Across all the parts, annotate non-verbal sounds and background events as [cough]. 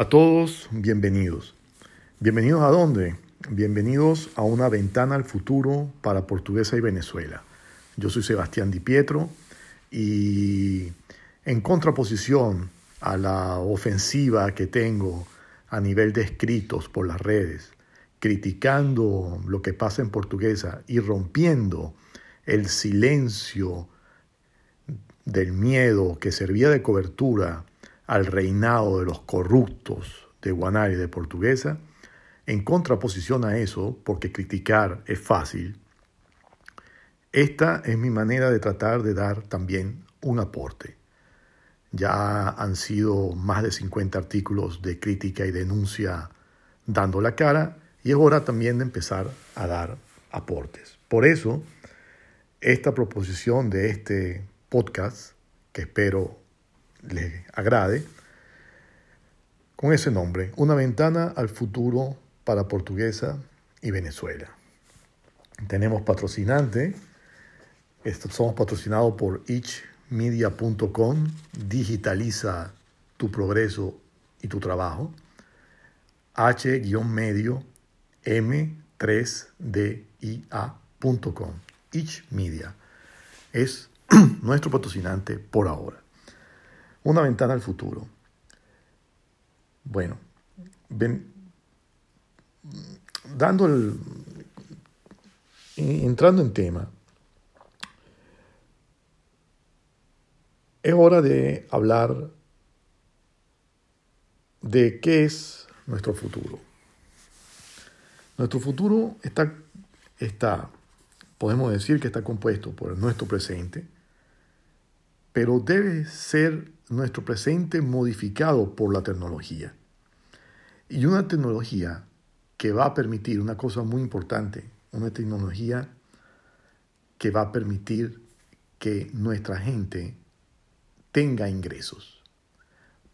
A todos, bienvenidos. ¿Bienvenidos a dónde? Bienvenidos a una ventana al futuro para Portuguesa y Venezuela. Yo soy Sebastián Di Pietro y en contraposición a la ofensiva que tengo a nivel de escritos por las redes, criticando lo que pasa en portuguesa y rompiendo el silencio del miedo que servía de cobertura al reinado de los corruptos de Guanari de Portuguesa, en contraposición a eso, porque criticar es fácil, esta es mi manera de tratar de dar también un aporte. Ya han sido más de 50 artículos de crítica y denuncia dando la cara y es hora también de empezar a dar aportes. Por eso, esta proposición de este podcast, que espero les agrade, con ese nombre, Una ventana al futuro para Portuguesa y Venezuela. Tenemos patrocinante, somos patrocinados por itchmedia.com, digitaliza tu progreso y tu trabajo, H-medio m3dia.com, itchmedia. Es [clears throat] nuestro patrocinante por ahora. Una ventana al futuro. Bueno, dando el, entrando en tema, es hora de hablar de qué es nuestro futuro. Nuestro futuro está, está, podemos decir que está compuesto por nuestro presente, pero debe ser nuestro presente modificado por la tecnología. Y una tecnología que va a permitir una cosa muy importante, una tecnología que va a permitir que nuestra gente tenga ingresos.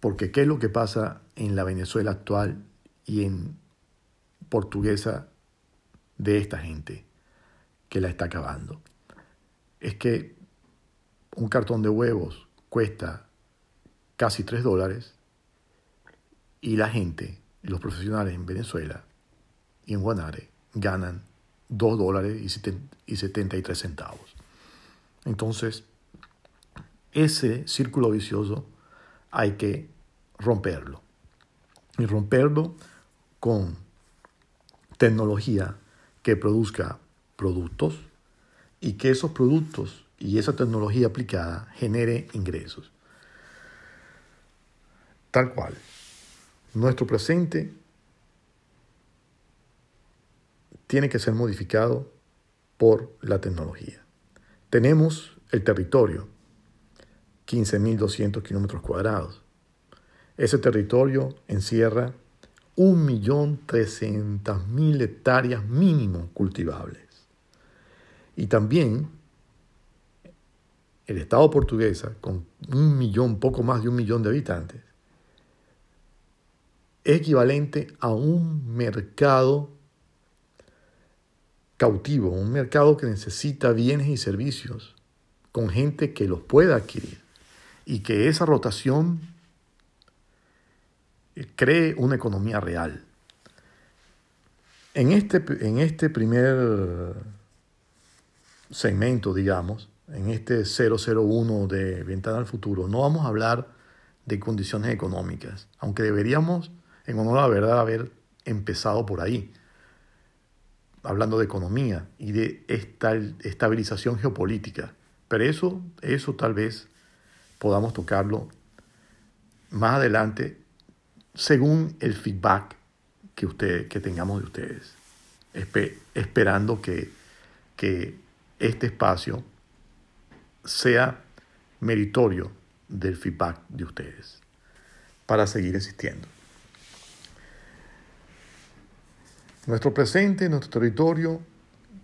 Porque ¿qué es lo que pasa en la Venezuela actual y en portuguesa de esta gente que la está acabando? Es que un cartón de huevos cuesta casi 3 dólares y la gente, los profesionales en Venezuela y en Guanare ganan 2 dólares y 73 centavos. Entonces, ese círculo vicioso hay que romperlo. Y romperlo con tecnología que produzca productos y que esos productos y esa tecnología aplicada genere ingresos. Tal cual. Nuestro presente tiene que ser modificado por la tecnología. Tenemos el territorio, 15.200 kilómetros cuadrados. Ese territorio encierra 1.300.000 hectáreas mínimo cultivables. Y también el Estado portuguesa, con un millón, poco más de un millón de habitantes, equivalente a un mercado cautivo, un mercado que necesita bienes y servicios con gente que los pueda adquirir y que esa rotación cree una economía real. En este, en este primer segmento, digamos, en este 001 de Ventana al Futuro, no vamos a hablar de condiciones económicas, aunque deberíamos en honor a la verdad, haber empezado por ahí, hablando de economía y de esta estabilización geopolítica. Pero eso, eso tal vez podamos tocarlo más adelante según el feedback que, usted, que tengamos de ustedes, esperando que, que este espacio sea meritorio del feedback de ustedes para seguir existiendo. Nuestro presente, nuestro territorio,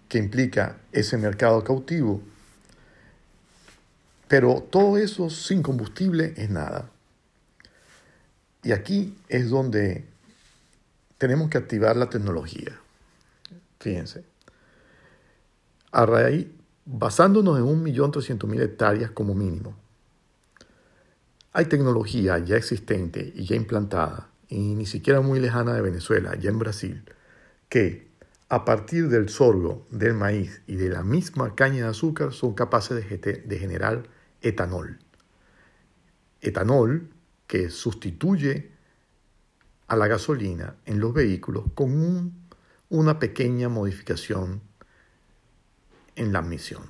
que implica ese mercado cautivo. Pero todo eso sin combustible es nada. Y aquí es donde tenemos que activar la tecnología. Fíjense. A raíz, basándonos en 1.300.000 hectáreas como mínimo, hay tecnología ya existente y ya implantada y ni siquiera muy lejana de Venezuela, allá en Brasil, que a partir del sorgo, del maíz y de la misma caña de azúcar son capaces de, generar etanol. Etanol que sustituye a la gasolina en los vehículos con una pequeña modificación en la admisión.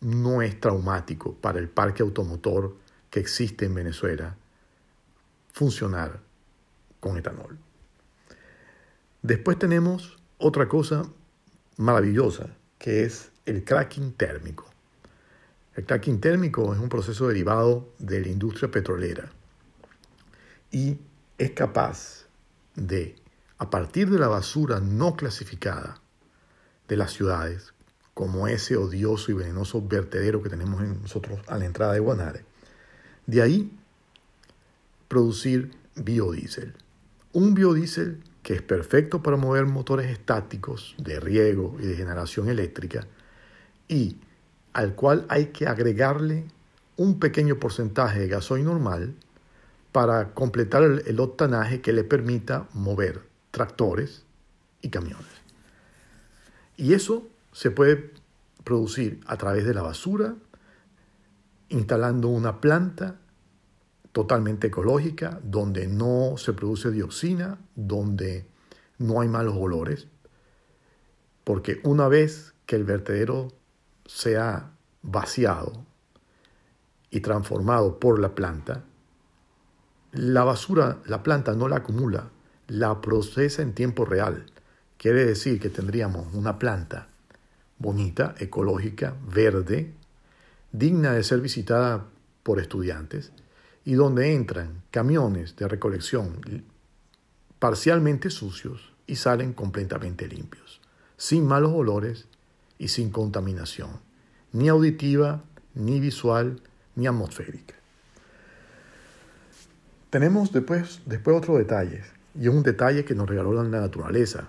No es traumático para el parque automotor que existe en Venezuela funcionar con etanol. Después tenemos otra cosa maravillosa, que es el cracking térmico. El cracking térmico es un proceso derivado de la industria petrolera y es capaz de, a partir de la basura no clasificada de las ciudades, como ese odioso y venenoso vertedero que tenemos en nosotros a la entrada de Guanare, de ahí producir biodiesel. Un biodiesel que es perfecto para mover motores estáticos de riego y de generación eléctrica y al cual hay que agregarle un pequeño porcentaje de gasoil normal para completar el, octanaje que le permita mover tractores y camiones. Y eso se puede producir a través de la basura, instalando una planta totalmente ecológica, donde no se produce dioxina, donde no hay malos olores, porque una vez que el vertedero sea vaciado y transformado por la planta, la basura, la planta no la acumula, la procesa en tiempo real. Quiere decir que tendríamos una planta bonita, ecológica, verde, digna de ser visitada por estudiantes, y donde entran camiones de recolección parcialmente sucios y salen completamente limpios, sin malos olores y sin contaminación, ni auditiva, ni visual, ni atmosférica. Tenemos después, después otro detalle, y es un detalle que nos regaló la naturaleza.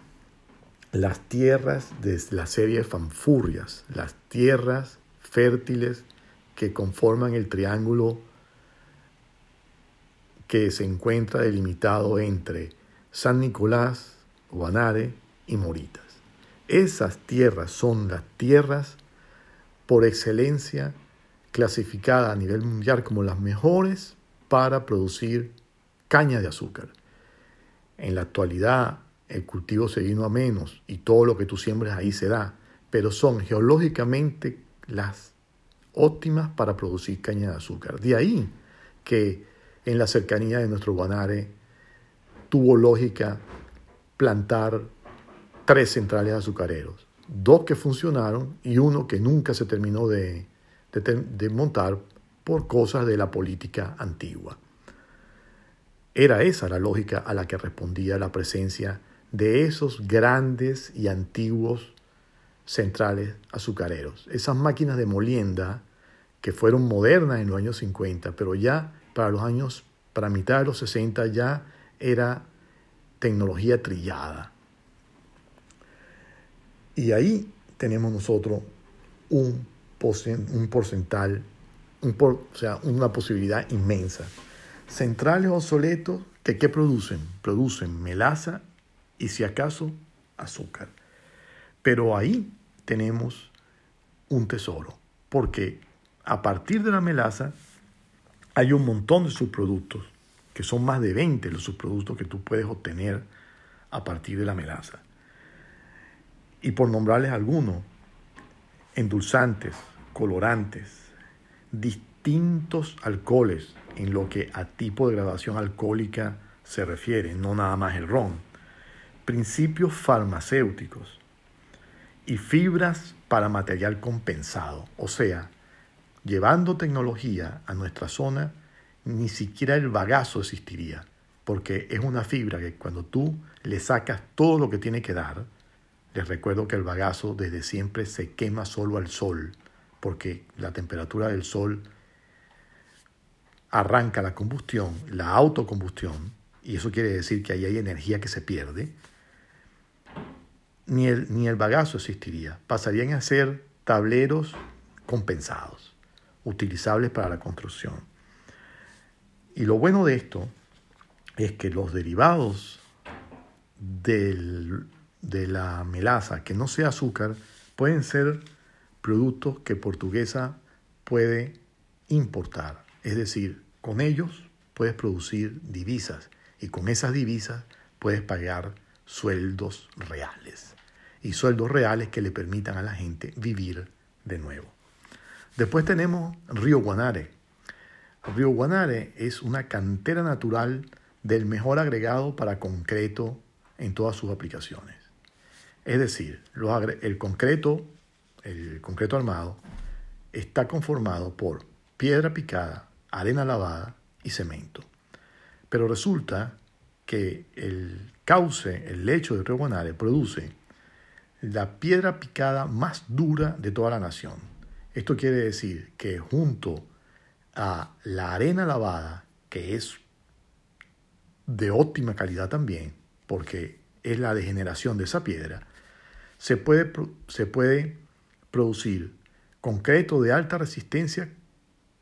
Las tierras de la serie Fanfurrias, las tierras fértiles que conforman el triángulo que se encuentra delimitado entre San Nicolás, Guanare y Moritas. Esas tierras son las tierras por excelencia clasificadas a nivel mundial como las mejores para producir caña de azúcar. En la actualidad el cultivo se vino a menos y todo lo que tú siembres ahí se da, pero son geológicamente las óptimas para producir caña de azúcar. De ahí que en la cercanía de nuestro Guanare, tuvo lógica plantar tres centrales azucareros, dos que funcionaron y uno que nunca se terminó de, de montar por cosas de la política antigua. Era esa la lógica a la que respondía la presencia de esos grandes y antiguos centrales azucareros, esas máquinas de molienda que fueron modernas en los años 50, pero ya para los años, para mitad de los 60 ya era tecnología trillada. Y ahí tenemos nosotros un, un porcental, un o sea, una posibilidad inmensa. Centrales obsoletos que ¿qué producen? Producen melaza y si acaso azúcar. Pero ahí tenemos un tesoro, porque a partir de la melaza hay un montón de subproductos, que son más de 20 los subproductos que tú puedes obtener a partir de la melaza. Y por nombrarles algunos, endulzantes, colorantes, distintos alcoholes en lo que a tipo de graduación alcohólica se refiere, no nada más el ron, principios farmacéuticos y fibras para material compensado, o sea, llevando tecnología a nuestra zona, ni siquiera el bagazo existiría, porque es una fibra que cuando tú le sacas todo lo que tiene que dar, les recuerdo que el bagazo desde siempre se quema solo al sol, porque la temperatura del sol arranca la combustión, la autocombustión, y eso quiere decir que ahí hay energía que se pierde, ni el, ni el bagazo existiría. Pasarían a ser tableros compensados utilizables para la construcción. Y lo bueno de esto es que los derivados del, de la melaza que no sea azúcar pueden ser productos que Portuguesa puede importar. Es decir, con ellos puedes producir divisas y con esas divisas puedes pagar sueldos reales. Y sueldos reales que le permitan a la gente vivir de nuevo. Después tenemos Río Guanare. Río Guanare es una cantera natural del mejor agregado para concreto en todas sus aplicaciones. Es decir, el concreto, el concreto armado, está conformado por piedra picada, arena lavada y cemento. Pero resulta que el cauce, el lecho de Río Guanare, produce la piedra picada más dura de toda la nación. Esto quiere decir que junto a la arena lavada, que es de óptima calidad también, porque es la degeneración de esa piedra, se puede, se puede producir concreto de alta resistencia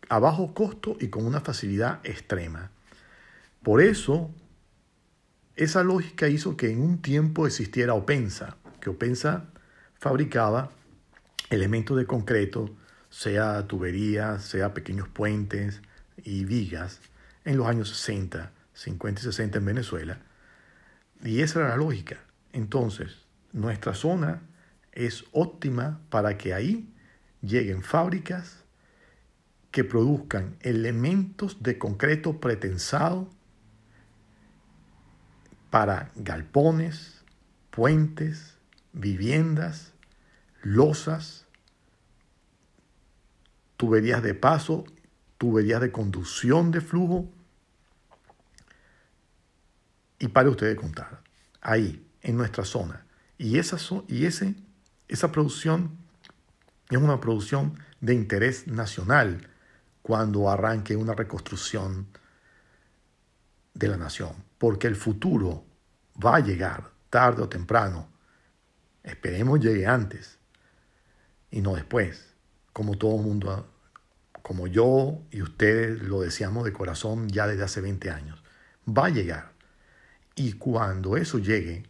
a bajo costo y con una facilidad extrema. Por eso, esa lógica hizo que en un tiempo existiera Opensa, que Opensa fabricaba elementos de concreto, sea tuberías, sea pequeños puentes y vigas, en los años 60, 50 y 60 en Venezuela. Y esa era la lógica. Entonces, nuestra zona es óptima para que ahí lleguen fábricas que produzcan elementos de concreto pretensado para galpones, puentes, viviendas, losas, tuberías de paso, tuberías de conducción de flujo. Y para ustedes contar, ahí, en nuestra zona. Y esa, y ese, esa producción es una producción de interés nacional cuando arranque una reconstrucción de la nación, porque el futuro va a llegar tarde o temprano. Esperemos llegue antes y no después, como todo mundo, como yo y ustedes lo deseamos de corazón ya desde hace 20 años. Va a llegar. Y cuando eso llegue,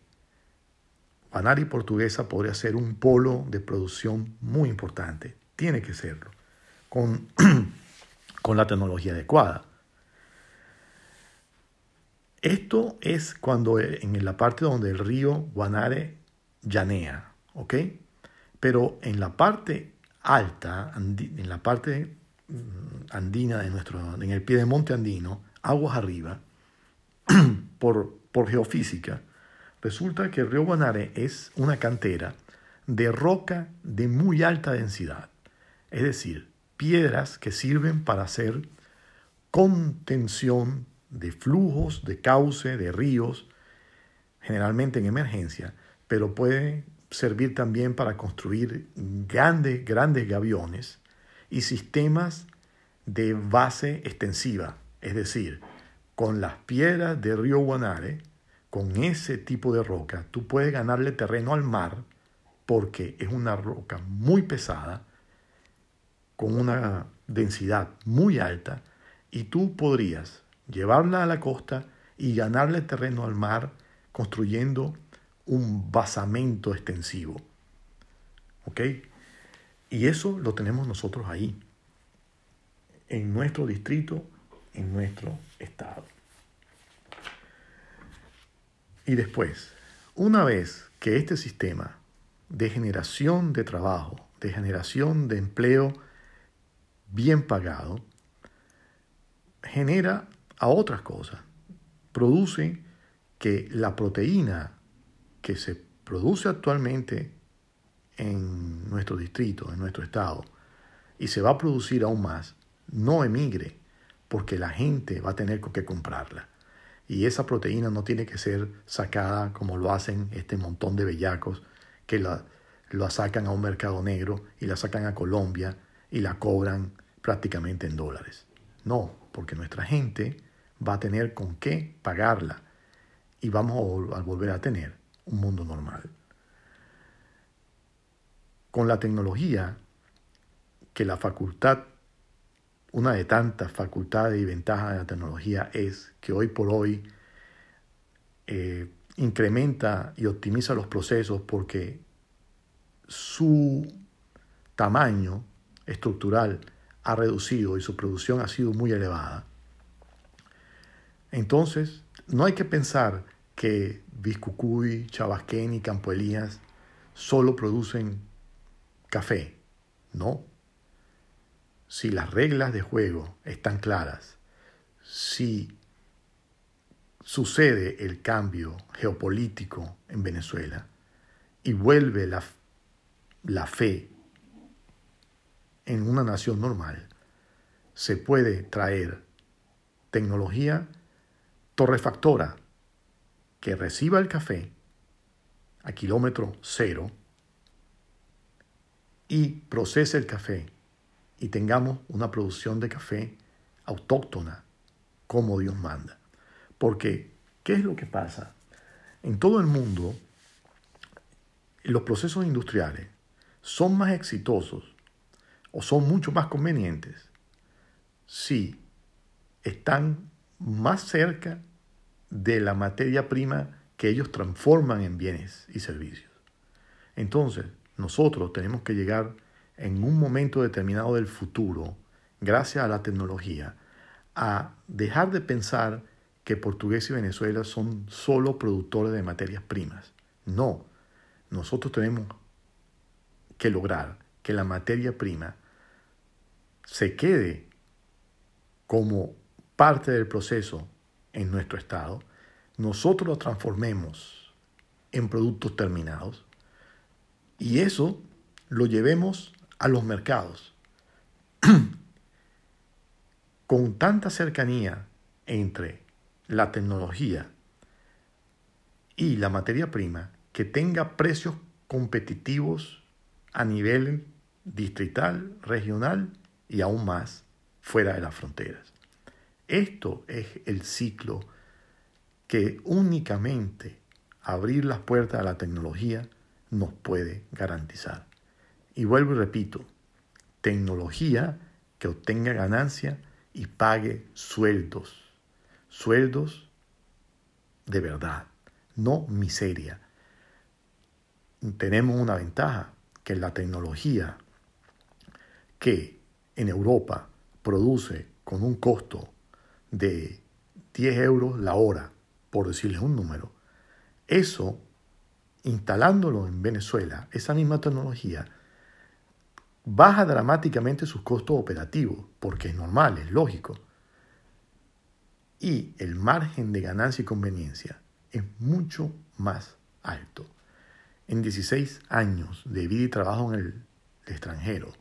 Banari Portuguesa podría ser un polo de producción muy importante. Tiene que serlo. Con, [clears throat] con la tecnología adecuada. Esto es cuando en la parte donde el río Guanare llanea, ¿ok? Pero en la parte alta, en la parte mm, andina de nuestro, en el pie de monte andino, aguas arriba, [clears throat] por, por geofísica, resulta que el río Guanare es una cantera de roca de muy alta densidad, es decir, piedras que sirven para hacer contención de flujos, de cauce, de ríos, generalmente en emergencia, pero puede servir también para construir grandes, grandes gaviones y sistemas de base extensiva, es decir, con las piedras de río Guanare, con ese tipo de roca, tú puedes ganarle terreno al mar porque es una roca muy pesada, con una densidad muy alta, y tú podrías llevarla a la costa y ganarle terreno al mar construyendo un basamento extensivo. ¿Ok? Y eso lo tenemos nosotros ahí, en nuestro distrito, en nuestro estado. Y después, una vez que este sistema de generación de trabajo, de generación de empleo bien pagado, genera a otras cosas. Produce que la proteína que se produce actualmente en nuestro distrito, en nuestro estado, y se va a producir aún más, no emigre, porque la gente va a tener que comprarla. Y esa proteína no tiene que ser sacada como lo hacen este montón de bellacos que la, la sacan a un mercado negro y la sacan a Colombia y la cobran prácticamente en dólares. No, porque nuestra gente va a tener con qué pagarla y vamos a volver a tener un mundo normal. Con la tecnología, que la facultad, una de tantas facultades y ventajas de la tecnología es que hoy por hoy eh, incrementa y optimiza los procesos porque su tamaño estructural ha reducido y su producción ha sido muy elevada. Entonces, no hay que pensar que Biscucuy, Chabasquén y Campo Elías solo producen café. No. Si las reglas de juego están claras, si sucede el cambio geopolítico en Venezuela y vuelve la, la fe en una nación normal, se puede traer tecnología torrefactora que reciba el café a kilómetro cero y procese el café y tengamos una producción de café autóctona como Dios manda. Porque, ¿qué es lo que pasa? En todo el mundo, los procesos industriales son más exitosos o son mucho más convenientes si están más cerca de la materia prima que ellos transforman en bienes y servicios. Entonces, nosotros tenemos que llegar en un momento determinado del futuro, gracias a la tecnología, a dejar de pensar que Portugués y Venezuela son solo productores de materias primas. No, nosotros tenemos que lograr que la materia prima se quede como parte del proceso en nuestro estado, nosotros lo transformemos en productos terminados y eso lo llevemos a los mercados. [clears throat] Con tanta cercanía entre la tecnología y la materia prima que tenga precios competitivos a nivel distrital, regional y aún más fuera de las fronteras. Esto es el ciclo que únicamente abrir las puertas a la tecnología nos puede garantizar. Y vuelvo y repito, tecnología que obtenga ganancia y pague sueldos, sueldos de verdad, no miseria. Tenemos una ventaja, que la tecnología que en Europa produce con un costo de 10 euros la hora, por decirles un número, eso, instalándolo en Venezuela, esa misma tecnología, baja dramáticamente sus costos operativos, porque es normal, es lógico. Y el margen de ganancia y conveniencia es mucho más alto. En 16 años de vida y trabajo en el extranjero,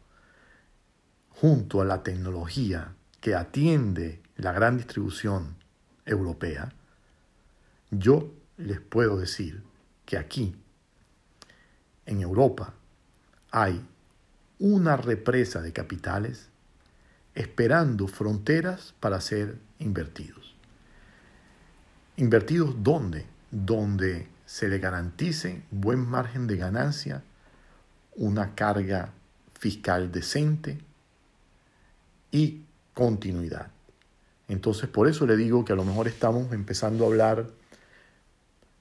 junto a la tecnología que atiende la gran distribución europea, yo les puedo decir que aquí, en Europa, hay una represa de capitales esperando fronteras para ser invertidos. ¿Invertidos dónde? Donde se le garantice buen margen de ganancia, una carga fiscal decente y continuidad. Entonces, por eso le digo que a lo mejor estamos empezando a hablar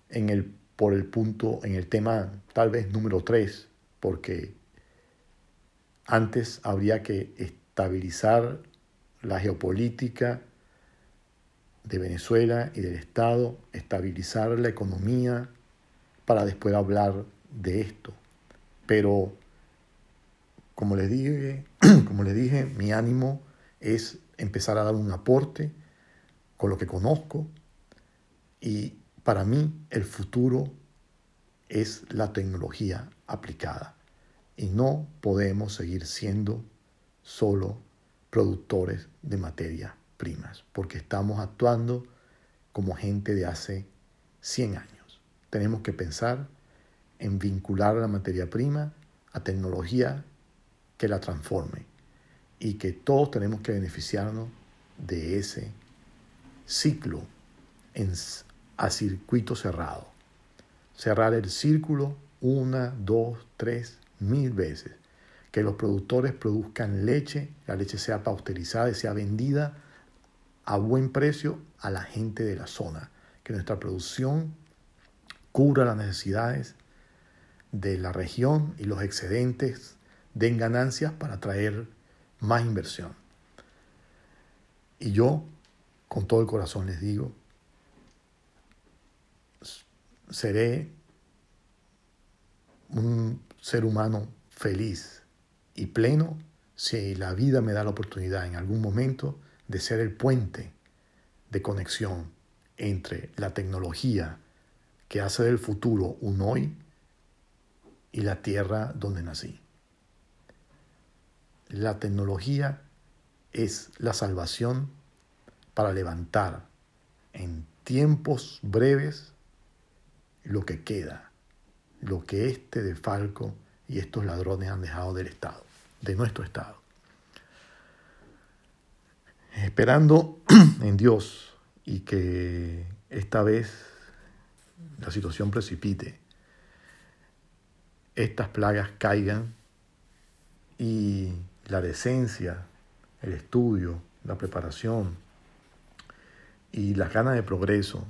en el, por el punto, en el tema tal vez número 3, porque antes habría que estabilizar la geopolítica de Venezuela y del Estado, estabilizar la economía para después hablar de esto. Pero, como les dije, [clears throat] como les dije, mi ánimo es empezar a dar un aporte con lo que conozco. Y para mí el futuro es la tecnología aplicada. Y no podemos seguir siendo solo productores de materias primas porque estamos actuando como gente de hace 100 años. Tenemos que pensar en vincular la materia prima a tecnología que la transforme y que todos tenemos que beneficiarnos de ese ciclo en, a circuito cerrado. Cerrar el círculo una, dos, tres, mil veces. Que los productores produzcan leche, la leche sea pasteurizada y sea vendida a buen precio a la gente de la zona. que nuestra producción cubra las necesidades de la región y los excedentes den ganancias para traer más inversión. Y yo, con todo el corazón les digo, seré un ser humano feliz y pleno si la vida me da la oportunidad en algún momento de ser el puente de conexión entre la tecnología que hace del futuro un hoy y la tierra donde nací. La tecnología es la salvación para levantar en tiempos breves lo que queda, lo que este de Falco y estos ladrones han dejado del Estado, de nuestro Estado. Esperando [clears throat] en Dios y que esta vez la situación precipite, estas plagas caigan y la decencia, el estudio, la preparación y las ganas de progreso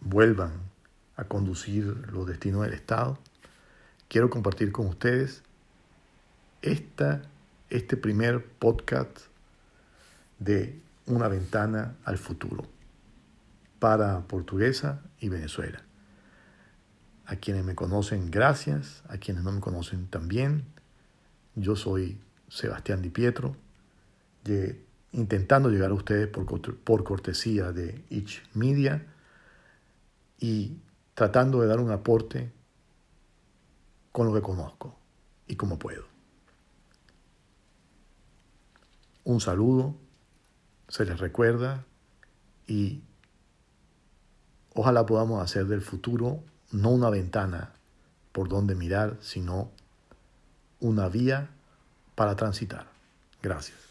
vuelvan a conducir los destinos del Estado, quiero compartir con ustedes esta, este primer podcast de una ventana al futuro para Portuguesa y Venezuela. A quienes me conocen, gracias. A quienes no me conocen, también. Yo soy Sebastián Di Pietro, intentando llegar a ustedes por, por cortesía de Itch Media y tratando de dar un aporte con lo que conozco y como puedo. Un saludo, se les recuerda y ojalá podamos hacer del futuro no una ventana por donde mirar, sino una vía para transitar. Gracias.